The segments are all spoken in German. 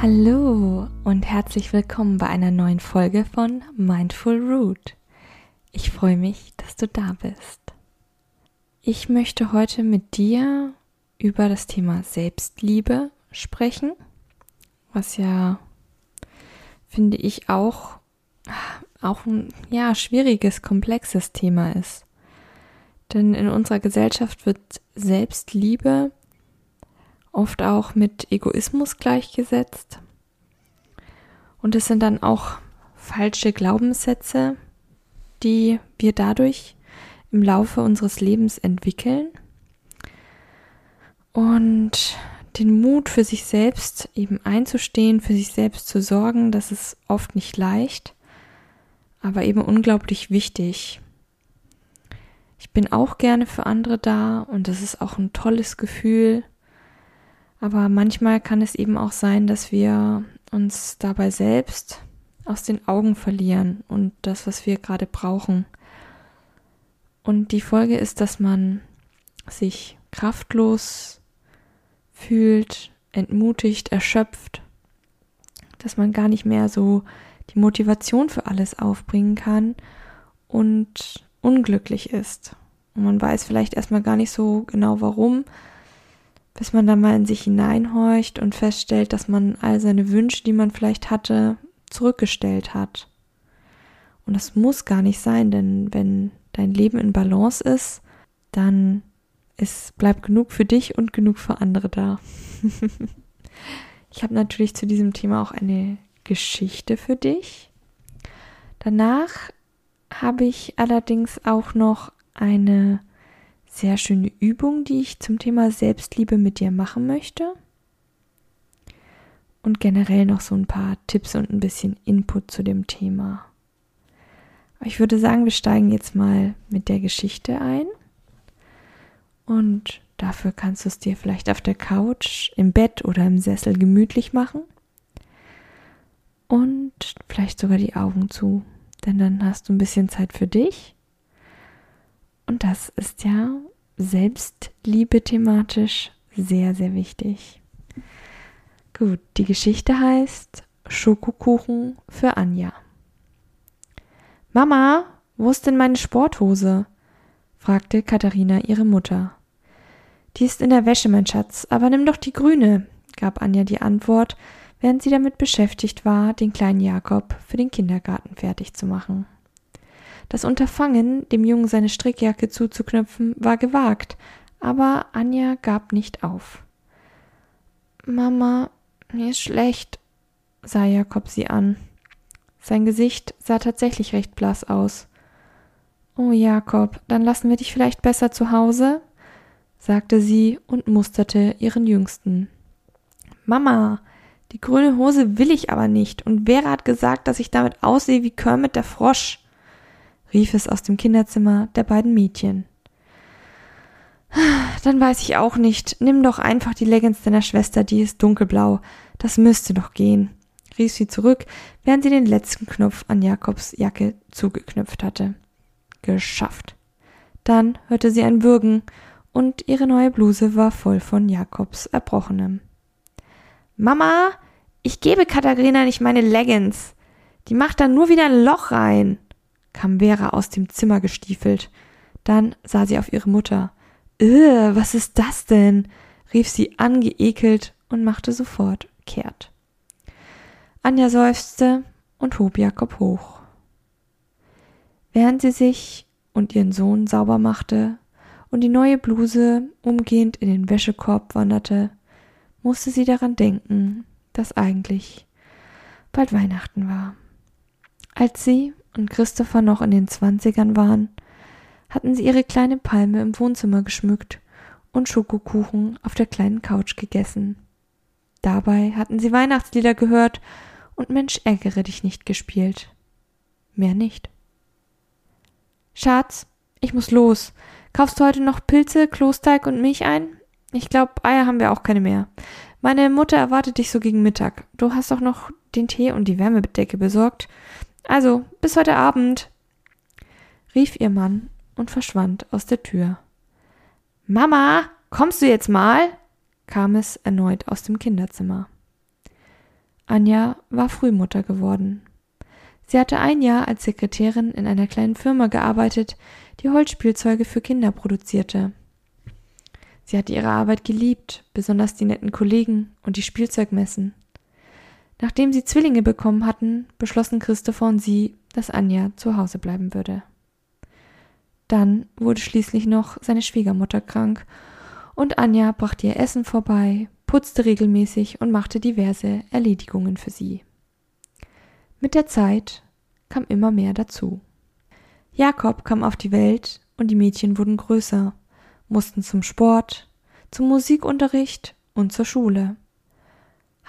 Hallo und herzlich willkommen bei einer neuen Folge von Mindful Root. Ich freue mich, dass du da bist. Ich möchte heute mit dir über das Thema Selbstliebe sprechen, was ja, finde ich, auch, auch ein ja, schwieriges, komplexes Thema ist. Denn in unserer Gesellschaft wird Selbstliebe oft auch mit Egoismus gleichgesetzt. Und es sind dann auch falsche Glaubenssätze, die wir dadurch im Laufe unseres Lebens entwickeln. Und den Mut für sich selbst eben einzustehen, für sich selbst zu sorgen, das ist oft nicht leicht, aber eben unglaublich wichtig. Ich bin auch gerne für andere da und das ist auch ein tolles Gefühl. Aber manchmal kann es eben auch sein, dass wir uns dabei selbst aus den Augen verlieren und das, was wir gerade brauchen. Und die Folge ist, dass man sich kraftlos fühlt, entmutigt, erschöpft, dass man gar nicht mehr so die Motivation für alles aufbringen kann und unglücklich ist. Und man weiß vielleicht erstmal gar nicht so genau warum, bis man dann mal in sich hineinhorcht und feststellt, dass man all seine Wünsche, die man vielleicht hatte, zurückgestellt hat. Und das muss gar nicht sein, denn wenn dein Leben in Balance ist, dann es bleibt genug für dich und genug für andere da. ich habe natürlich zu diesem Thema auch eine Geschichte für dich. Danach habe ich allerdings auch noch eine sehr schöne Übung, die ich zum Thema Selbstliebe mit dir machen möchte. Und generell noch so ein paar Tipps und ein bisschen Input zu dem Thema. Ich würde sagen, wir steigen jetzt mal mit der Geschichte ein. Und dafür kannst du es dir vielleicht auf der Couch, im Bett oder im Sessel gemütlich machen. Und vielleicht sogar die Augen zu. Denn dann hast du ein bisschen Zeit für dich und das ist ja Selbstliebe thematisch sehr, sehr wichtig. Gut, die Geschichte heißt Schokokuchen für Anja. Mama, wo ist denn meine Sporthose? fragte Katharina ihre Mutter. Die ist in der Wäsche, mein Schatz, aber nimm doch die grüne, gab Anja die Antwort, während sie damit beschäftigt war, den kleinen Jakob für den Kindergarten fertig zu machen. Das Unterfangen, dem Jungen seine Strickjacke zuzuknöpfen, war gewagt, aber Anja gab nicht auf. Mama, mir ist schlecht, sah Jakob sie an. Sein Gesicht sah tatsächlich recht blass aus. Oh Jakob, dann lassen wir dich vielleicht besser zu Hause? sagte sie und musterte ihren Jüngsten. Mama, die grüne Hose will ich aber nicht, und Vera hat gesagt, dass ich damit aussehe wie Kermit der Frosch rief es aus dem Kinderzimmer der beiden Mädchen. Dann weiß ich auch nicht. Nimm doch einfach die Leggings deiner Schwester, die ist dunkelblau. Das müsste doch gehen, rief sie zurück, während sie den letzten Knopf an Jakobs Jacke zugeknüpft hatte. Geschafft. Dann hörte sie ein Würgen, und ihre neue Bluse war voll von Jakobs Erbrochenem. Mama, ich gebe Katharina nicht meine Leggings. Die macht da nur wieder ein Loch rein kam Vera aus dem Zimmer gestiefelt. Dann sah sie auf ihre Mutter. Äh, was ist das denn? rief sie angeekelt und machte sofort kehrt. Anja seufzte und hob Jakob hoch. Während sie sich und ihren Sohn sauber machte und die neue Bluse umgehend in den Wäschekorb wanderte, musste sie daran denken, dass eigentlich bald Weihnachten war. Als sie und Christopher noch in den Zwanzigern waren, hatten sie ihre kleine Palme im Wohnzimmer geschmückt und Schokokuchen auf der kleinen Couch gegessen. Dabei hatten sie Weihnachtslieder gehört und Mensch ärgere dich nicht gespielt. Mehr nicht. Schatz, ich muss los. Kaufst du heute noch Pilze, Klosteig und Milch ein? Ich glaube, Eier haben wir auch keine mehr. Meine Mutter erwartet dich so gegen Mittag. Du hast doch noch den Tee und die Wärmedecke besorgt. Also, bis heute Abend, rief ihr Mann und verschwand aus der Tür. Mama, kommst du jetzt mal? kam es erneut aus dem Kinderzimmer. Anja war Frühmutter geworden. Sie hatte ein Jahr als Sekretärin in einer kleinen Firma gearbeitet, die Holzspielzeuge für Kinder produzierte. Sie hatte ihre Arbeit geliebt, besonders die netten Kollegen und die Spielzeugmessen. Nachdem sie Zwillinge bekommen hatten, beschlossen Christopher und sie, dass Anja zu Hause bleiben würde. Dann wurde schließlich noch seine Schwiegermutter krank und Anja brachte ihr Essen vorbei, putzte regelmäßig und machte diverse Erledigungen für sie. Mit der Zeit kam immer mehr dazu. Jakob kam auf die Welt und die Mädchen wurden größer, mussten zum Sport, zum Musikunterricht und zur Schule.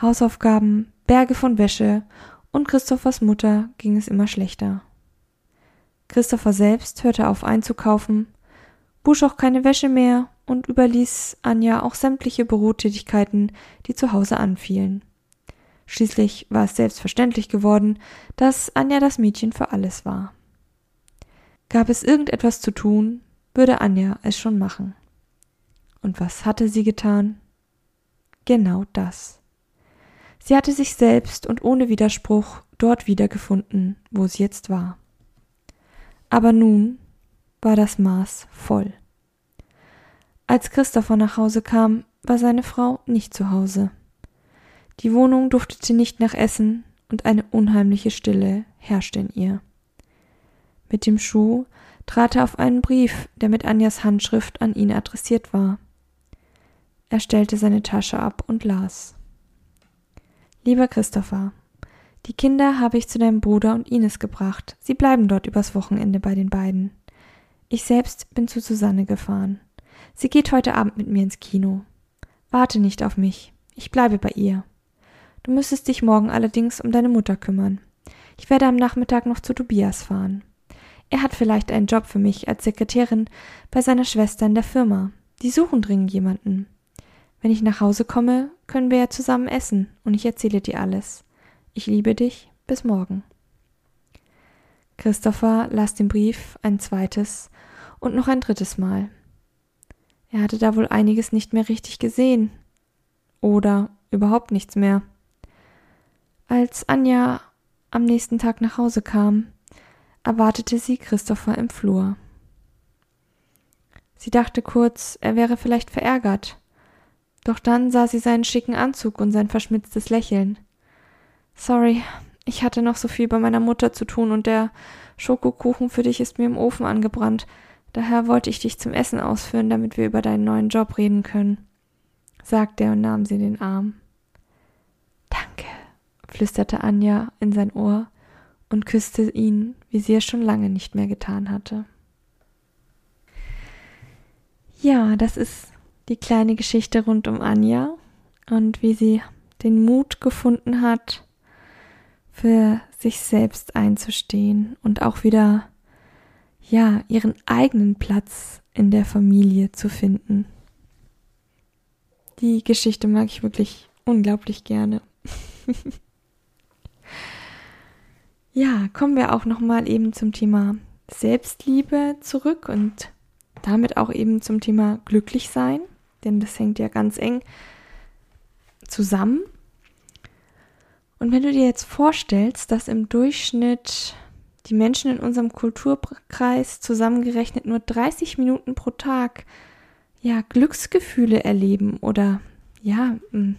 Hausaufgaben, Berge von Wäsche und Christophers Mutter ging es immer schlechter. Christopher selbst hörte auf einzukaufen, wusch auch keine Wäsche mehr und überließ Anja auch sämtliche Bürotätigkeiten, die zu Hause anfielen. Schließlich war es selbstverständlich geworden, dass Anja das Mädchen für alles war. Gab es irgendetwas zu tun, würde Anja es schon machen. Und was hatte sie getan? Genau das. Sie hatte sich selbst und ohne Widerspruch dort wiedergefunden, wo sie jetzt war. Aber nun war das Maß voll. Als Christopher nach Hause kam, war seine Frau nicht zu Hause. Die Wohnung duftete nicht nach Essen und eine unheimliche Stille herrschte in ihr. Mit dem Schuh trat er auf einen Brief, der mit Anjas Handschrift an ihn adressiert war. Er stellte seine Tasche ab und las. Lieber Christopher, die Kinder habe ich zu deinem Bruder und Ines gebracht. Sie bleiben dort übers Wochenende bei den beiden. Ich selbst bin zu Susanne gefahren. Sie geht heute Abend mit mir ins Kino. Warte nicht auf mich. Ich bleibe bei ihr. Du müsstest dich morgen allerdings um deine Mutter kümmern. Ich werde am Nachmittag noch zu Tobias fahren. Er hat vielleicht einen Job für mich als Sekretärin bei seiner Schwester in der Firma. Die suchen dringend jemanden. Wenn ich nach Hause komme, können wir ja zusammen essen und ich erzähle dir alles. Ich liebe dich. Bis morgen. Christopher las den Brief ein zweites und noch ein drittes Mal. Er hatte da wohl einiges nicht mehr richtig gesehen. Oder überhaupt nichts mehr. Als Anja am nächsten Tag nach Hause kam, erwartete sie Christopher im Flur. Sie dachte kurz, er wäre vielleicht verärgert, doch dann sah sie seinen schicken Anzug und sein verschmitztes Lächeln. Sorry, ich hatte noch so viel bei meiner Mutter zu tun und der Schokokuchen für dich ist mir im Ofen angebrannt. Daher wollte ich dich zum Essen ausführen, damit wir über deinen neuen Job reden können, sagte er und nahm sie in den Arm. Danke, flüsterte Anja in sein Ohr und küsste ihn, wie sie es schon lange nicht mehr getan hatte. Ja, das ist die kleine Geschichte rund um Anja und wie sie den Mut gefunden hat, für sich selbst einzustehen und auch wieder, ja, ihren eigenen Platz in der Familie zu finden. Die Geschichte mag ich wirklich unglaublich gerne. ja, kommen wir auch nochmal eben zum Thema Selbstliebe zurück und damit auch eben zum Thema glücklich sein denn das hängt ja ganz eng zusammen. Und wenn du dir jetzt vorstellst, dass im Durchschnitt die Menschen in unserem Kulturkreis zusammengerechnet nur 30 Minuten pro Tag ja Glücksgefühle erleben oder ja hm,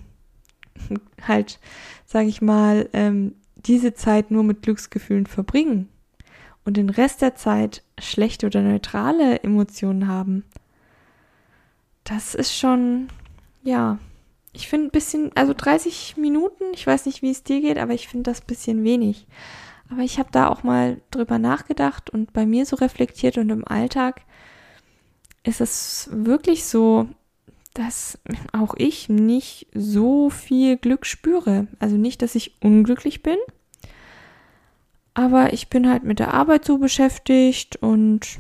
halt sage ich mal ähm, diese Zeit nur mit Glücksgefühlen verbringen und den Rest der Zeit schlechte oder neutrale Emotionen haben, das ist schon, ja, ich finde ein bisschen, also 30 Minuten, ich weiß nicht, wie es dir geht, aber ich finde das ein bisschen wenig. Aber ich habe da auch mal drüber nachgedacht und bei mir so reflektiert und im Alltag ist es wirklich so, dass auch ich nicht so viel Glück spüre. Also nicht, dass ich unglücklich bin, aber ich bin halt mit der Arbeit so beschäftigt und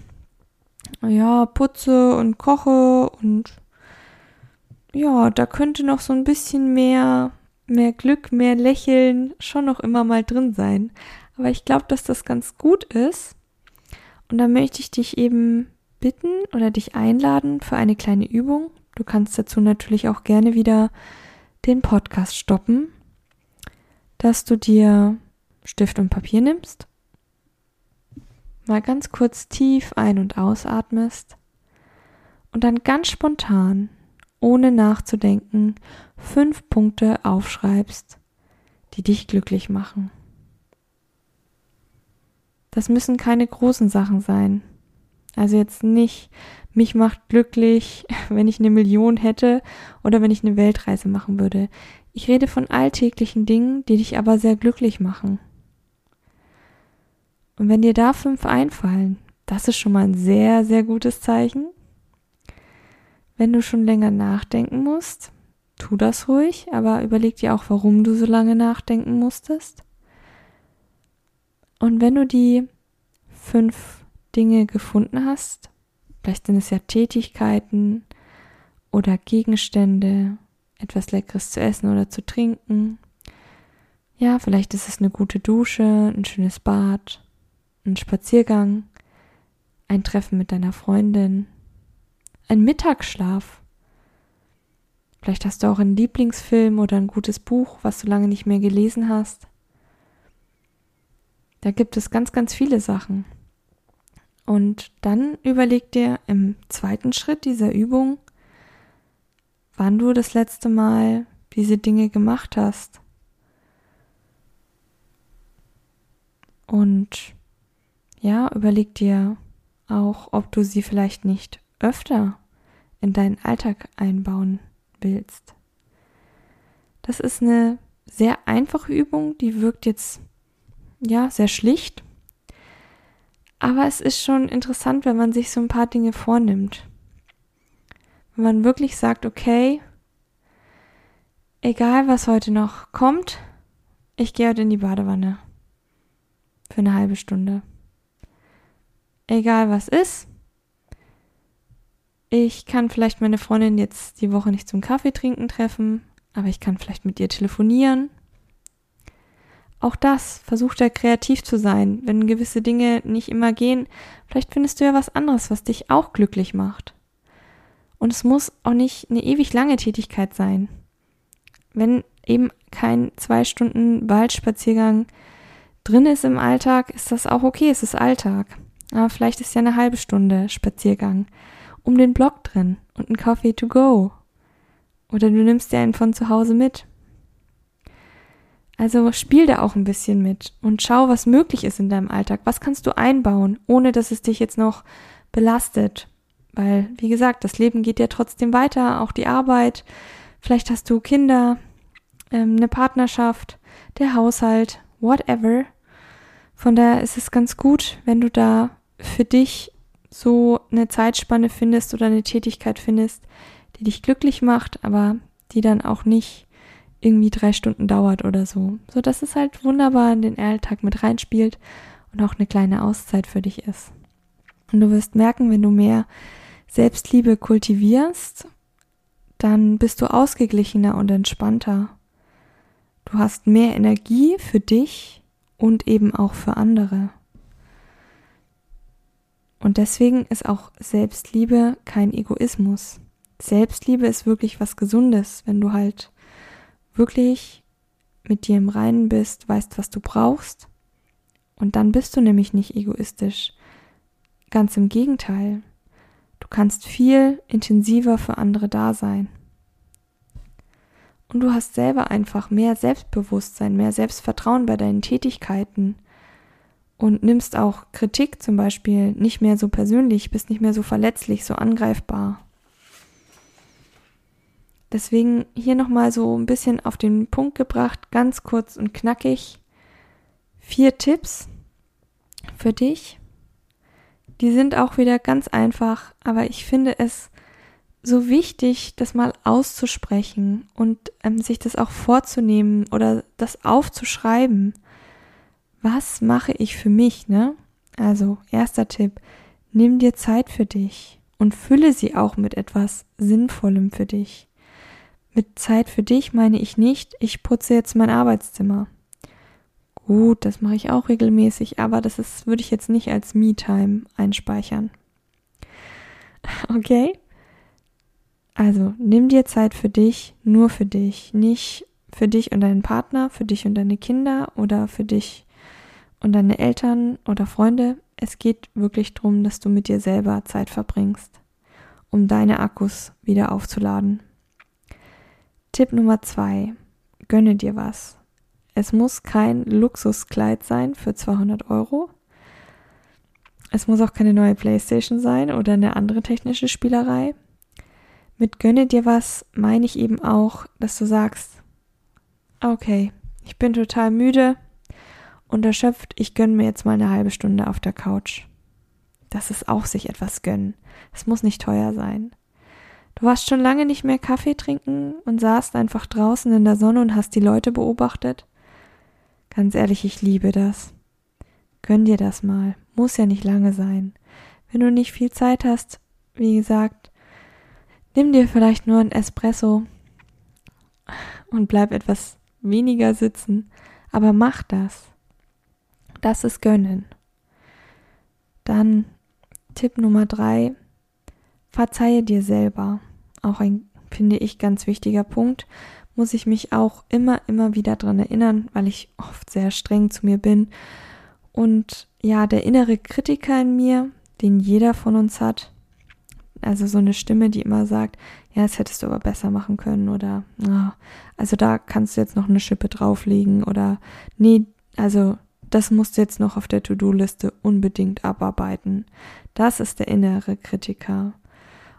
ja, putze und koche und ja, da könnte noch so ein bisschen mehr, mehr Glück, mehr Lächeln schon noch immer mal drin sein. Aber ich glaube, dass das ganz gut ist. Und da möchte ich dich eben bitten oder dich einladen für eine kleine Übung. Du kannst dazu natürlich auch gerne wieder den Podcast stoppen, dass du dir Stift und Papier nimmst, mal ganz kurz tief ein- und ausatmest und dann ganz spontan, ohne nachzudenken, fünf Punkte aufschreibst, die dich glücklich machen. Das müssen keine großen Sachen sein. Also jetzt nicht, mich macht glücklich, wenn ich eine Million hätte oder wenn ich eine Weltreise machen würde. Ich rede von alltäglichen Dingen, die dich aber sehr glücklich machen. Und wenn dir da fünf einfallen, das ist schon mal ein sehr, sehr gutes Zeichen. Wenn du schon länger nachdenken musst, tu das ruhig, aber überleg dir auch, warum du so lange nachdenken musstest. Und wenn du die fünf Dinge gefunden hast, vielleicht sind es ja Tätigkeiten oder Gegenstände, etwas Leckeres zu essen oder zu trinken. Ja, vielleicht ist es eine gute Dusche, ein schönes Bad, ein Spaziergang, ein Treffen mit deiner Freundin, ein Mittagsschlaf. Vielleicht hast du auch einen Lieblingsfilm oder ein gutes Buch, was du lange nicht mehr gelesen hast. Da gibt es ganz, ganz viele Sachen. Und dann überleg dir im zweiten Schritt dieser Übung, wann du das letzte Mal diese Dinge gemacht hast. Und ja, überleg dir auch, ob du sie vielleicht nicht öfter in deinen Alltag einbauen willst. Das ist eine sehr einfache Übung, die wirkt jetzt ja sehr schlicht, aber es ist schon interessant, wenn man sich so ein paar Dinge vornimmt. Wenn man wirklich sagt, okay, egal was heute noch kommt, ich gehe heute in die Badewanne für eine halbe Stunde egal was ist. Ich kann vielleicht meine Freundin jetzt die Woche nicht zum Kaffee trinken treffen, aber ich kann vielleicht mit ihr telefonieren. Auch das, versuch da kreativ zu sein. Wenn gewisse Dinge nicht immer gehen, vielleicht findest du ja was anderes, was dich auch glücklich macht. Und es muss auch nicht eine ewig lange Tätigkeit sein. Wenn eben kein zwei Stunden Waldspaziergang drin ist im Alltag, ist das auch okay, es ist Alltag. Aber vielleicht ist ja eine halbe Stunde Spaziergang um den Block drin und ein Coffee to go. Oder du nimmst dir einen von zu Hause mit. Also spiel da auch ein bisschen mit und schau, was möglich ist in deinem Alltag. Was kannst du einbauen, ohne dass es dich jetzt noch belastet? Weil, wie gesagt, das Leben geht ja trotzdem weiter, auch die Arbeit. Vielleicht hast du Kinder, ähm, eine Partnerschaft, der Haushalt, whatever. Von daher ist es ganz gut, wenn du da für dich so eine Zeitspanne findest oder eine Tätigkeit findest, die dich glücklich macht, aber die dann auch nicht irgendwie drei Stunden dauert oder so. So dass es halt wunderbar in den Alltag mit reinspielt und auch eine kleine Auszeit für dich ist. Und du wirst merken, wenn du mehr Selbstliebe kultivierst, dann bist du ausgeglichener und entspannter. Du hast mehr Energie für dich und eben auch für andere. Und deswegen ist auch Selbstliebe kein Egoismus. Selbstliebe ist wirklich was Gesundes, wenn du halt wirklich mit dir im Reinen bist, weißt, was du brauchst. Und dann bist du nämlich nicht egoistisch. Ganz im Gegenteil. Du kannst viel intensiver für andere da sein. Und du hast selber einfach mehr Selbstbewusstsein, mehr Selbstvertrauen bei deinen Tätigkeiten und nimmst auch Kritik zum Beispiel nicht mehr so persönlich, bist nicht mehr so verletzlich, so angreifbar. Deswegen hier nochmal so ein bisschen auf den Punkt gebracht, ganz kurz und knackig. Vier Tipps für dich. Die sind auch wieder ganz einfach, aber ich finde es so wichtig, das mal auszusprechen und ähm, sich das auch vorzunehmen oder das aufzuschreiben was mache ich für mich, ne? Also, erster Tipp, nimm dir Zeit für dich und fülle sie auch mit etwas Sinnvollem für dich. Mit Zeit für dich meine ich nicht, ich putze jetzt mein Arbeitszimmer. Gut, das mache ich auch regelmäßig, aber das ist, würde ich jetzt nicht als Me-Time einspeichern. Okay? Also, nimm dir Zeit für dich, nur für dich, nicht für dich und deinen Partner, für dich und deine Kinder oder für dich und deine Eltern oder Freunde. Es geht wirklich darum, dass du mit dir selber Zeit verbringst, um deine Akkus wieder aufzuladen. Tipp Nummer zwei. Gönne dir was. Es muss kein Luxuskleid sein für 200 Euro. Es muss auch keine neue Playstation sein oder eine andere technische Spielerei. Mit gönne dir was meine ich eben auch, dass du sagst, okay, ich bin total müde und erschöpft, ich gönne mir jetzt mal eine halbe Stunde auf der Couch. Das ist auch sich etwas gönnen. Es muss nicht teuer sein. Du warst schon lange nicht mehr Kaffee trinken und saßt einfach draußen in der Sonne und hast die Leute beobachtet. Ganz ehrlich, ich liebe das. Gönn dir das mal. Muss ja nicht lange sein. Wenn du nicht viel Zeit hast, wie gesagt, nimm dir vielleicht nur ein Espresso und bleib etwas weniger sitzen, aber mach das. Das ist Gönnen. Dann Tipp Nummer drei, verzeihe dir selber. Auch ein, finde ich, ganz wichtiger Punkt. Muss ich mich auch immer, immer wieder dran erinnern, weil ich oft sehr streng zu mir bin. Und ja, der innere Kritiker in mir, den jeder von uns hat, also so eine Stimme, die immer sagt, ja, das hättest du aber besser machen können oder, oh, also da kannst du jetzt noch eine Schippe drauflegen oder, nee, also das musst du jetzt noch auf der To-Do-Liste unbedingt abarbeiten. Das ist der innere Kritiker.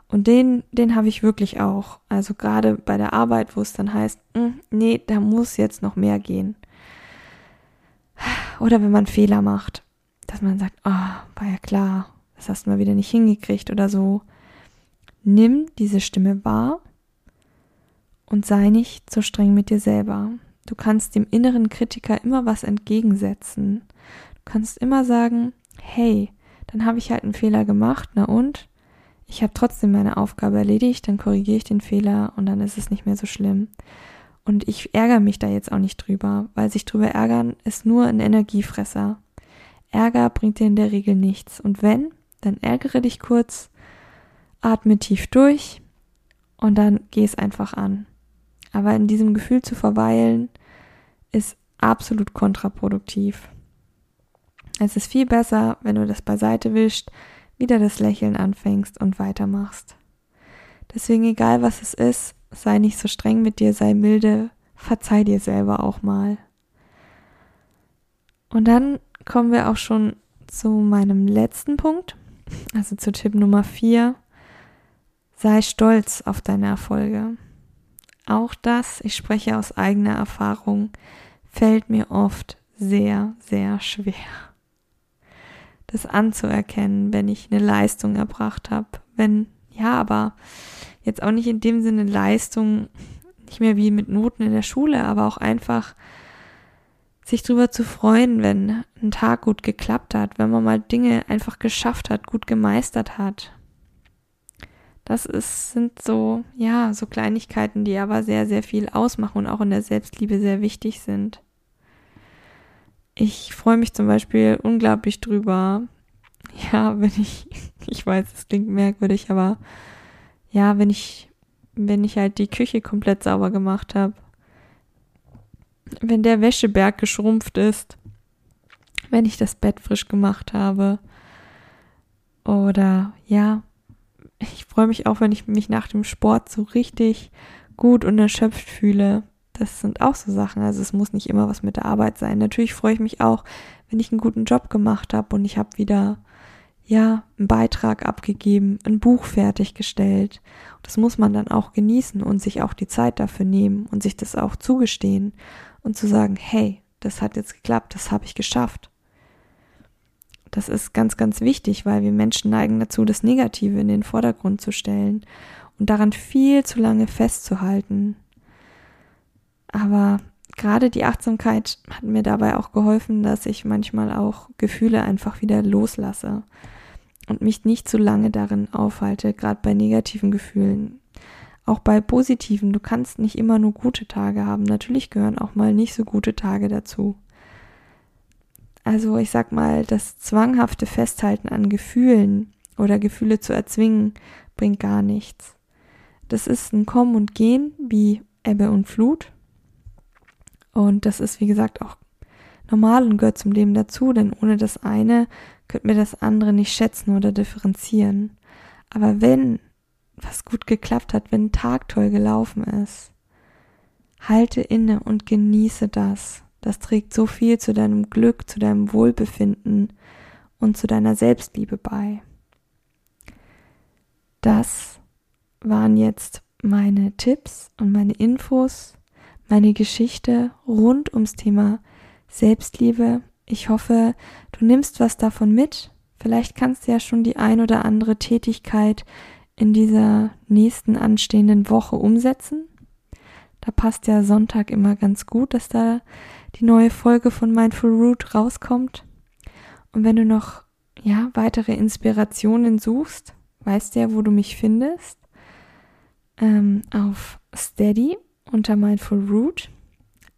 Und den, den habe ich wirklich auch. Also gerade bei der Arbeit, wo es dann heißt, hm, nee, da muss jetzt noch mehr gehen. Oder wenn man Fehler macht, dass man sagt, oh, war ja klar, das hast du mal wieder nicht hingekriegt oder so. Nimm diese Stimme wahr und sei nicht so streng mit dir selber. Du kannst dem inneren Kritiker immer was entgegensetzen. Du kannst immer sagen, hey, dann habe ich halt einen Fehler gemacht, na und? Ich habe trotzdem meine Aufgabe erledigt, dann korrigiere ich den Fehler und dann ist es nicht mehr so schlimm. Und ich ärgere mich da jetzt auch nicht drüber, weil sich drüber ärgern ist nur ein Energiefresser. Ärger bringt dir in der Regel nichts. Und wenn, dann ärgere dich kurz, atme tief durch und dann geh es einfach an. Aber in diesem Gefühl zu verweilen, ist absolut kontraproduktiv. Es ist viel besser, wenn du das beiseite wischst, wieder das Lächeln anfängst und weitermachst. Deswegen, egal was es ist, sei nicht so streng mit dir, sei milde, verzeih dir selber auch mal. Und dann kommen wir auch schon zu meinem letzten Punkt, also zu Tipp Nummer 4. Sei stolz auf deine Erfolge. Auch das, ich spreche aus eigener Erfahrung, fällt mir oft sehr, sehr schwer. Das anzuerkennen, wenn ich eine Leistung erbracht habe. Wenn, ja, aber jetzt auch nicht in dem Sinne Leistung, nicht mehr wie mit Noten in der Schule, aber auch einfach sich drüber zu freuen, wenn ein Tag gut geklappt hat, wenn man mal Dinge einfach geschafft hat, gut gemeistert hat. Das ist, sind so, ja, so Kleinigkeiten, die aber sehr, sehr viel ausmachen und auch in der Selbstliebe sehr wichtig sind. Ich freue mich zum Beispiel unglaublich drüber, ja, wenn ich, ich weiß, es klingt merkwürdig, aber ja, wenn ich, wenn ich halt die Küche komplett sauber gemacht habe, wenn der Wäscheberg geschrumpft ist, wenn ich das Bett frisch gemacht habe oder ja, ich freue mich auch, wenn ich mich nach dem Sport so richtig gut und erschöpft fühle. Das sind auch so Sachen. Also es muss nicht immer was mit der Arbeit sein. Natürlich freue ich mich auch, wenn ich einen guten Job gemacht habe und ich habe wieder ja einen Beitrag abgegeben, ein Buch fertiggestellt. Das muss man dann auch genießen und sich auch die Zeit dafür nehmen und sich das auch zugestehen und zu sagen, hey, das hat jetzt geklappt, das habe ich geschafft. Das ist ganz, ganz wichtig, weil wir Menschen neigen dazu, das Negative in den Vordergrund zu stellen und daran viel zu lange festzuhalten. Aber gerade die Achtsamkeit hat mir dabei auch geholfen, dass ich manchmal auch Gefühle einfach wieder loslasse und mich nicht zu lange darin aufhalte, gerade bei negativen Gefühlen. Auch bei positiven, du kannst nicht immer nur gute Tage haben. Natürlich gehören auch mal nicht so gute Tage dazu. Also ich sag mal, das zwanghafte Festhalten an Gefühlen oder Gefühle zu erzwingen, bringt gar nichts. Das ist ein Kommen und Gehen wie Ebbe und Flut. Und das ist, wie gesagt, auch normal und gehört zum Leben dazu, denn ohne das eine könnte mir das andere nicht schätzen oder differenzieren. Aber wenn was gut geklappt hat, wenn ein Tag toll gelaufen ist, halte inne und genieße das. Das trägt so viel zu deinem Glück, zu deinem Wohlbefinden und zu deiner Selbstliebe bei. Das waren jetzt meine Tipps und meine Infos, meine Geschichte rund ums Thema Selbstliebe. Ich hoffe, du nimmst was davon mit. Vielleicht kannst du ja schon die ein oder andere Tätigkeit in dieser nächsten anstehenden Woche umsetzen. Da passt ja Sonntag immer ganz gut, dass da die neue Folge von Mindful Root rauskommt. Und wenn du noch ja weitere Inspirationen suchst, weißt du ja, wo du mich findest. Ähm, auf Steady unter Mindful Root.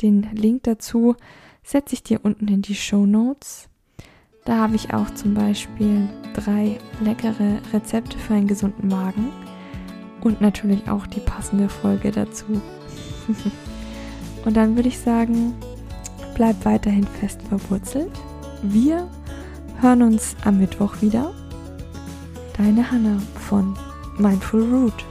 Den Link dazu setze ich dir unten in die Show Notes. Da habe ich auch zum Beispiel drei leckere Rezepte für einen gesunden Magen und natürlich auch die passende Folge dazu. und dann würde ich sagen, bleib weiterhin fest verwurzelt. Wir hören uns am Mittwoch wieder. Deine Hanna von Mindful Root.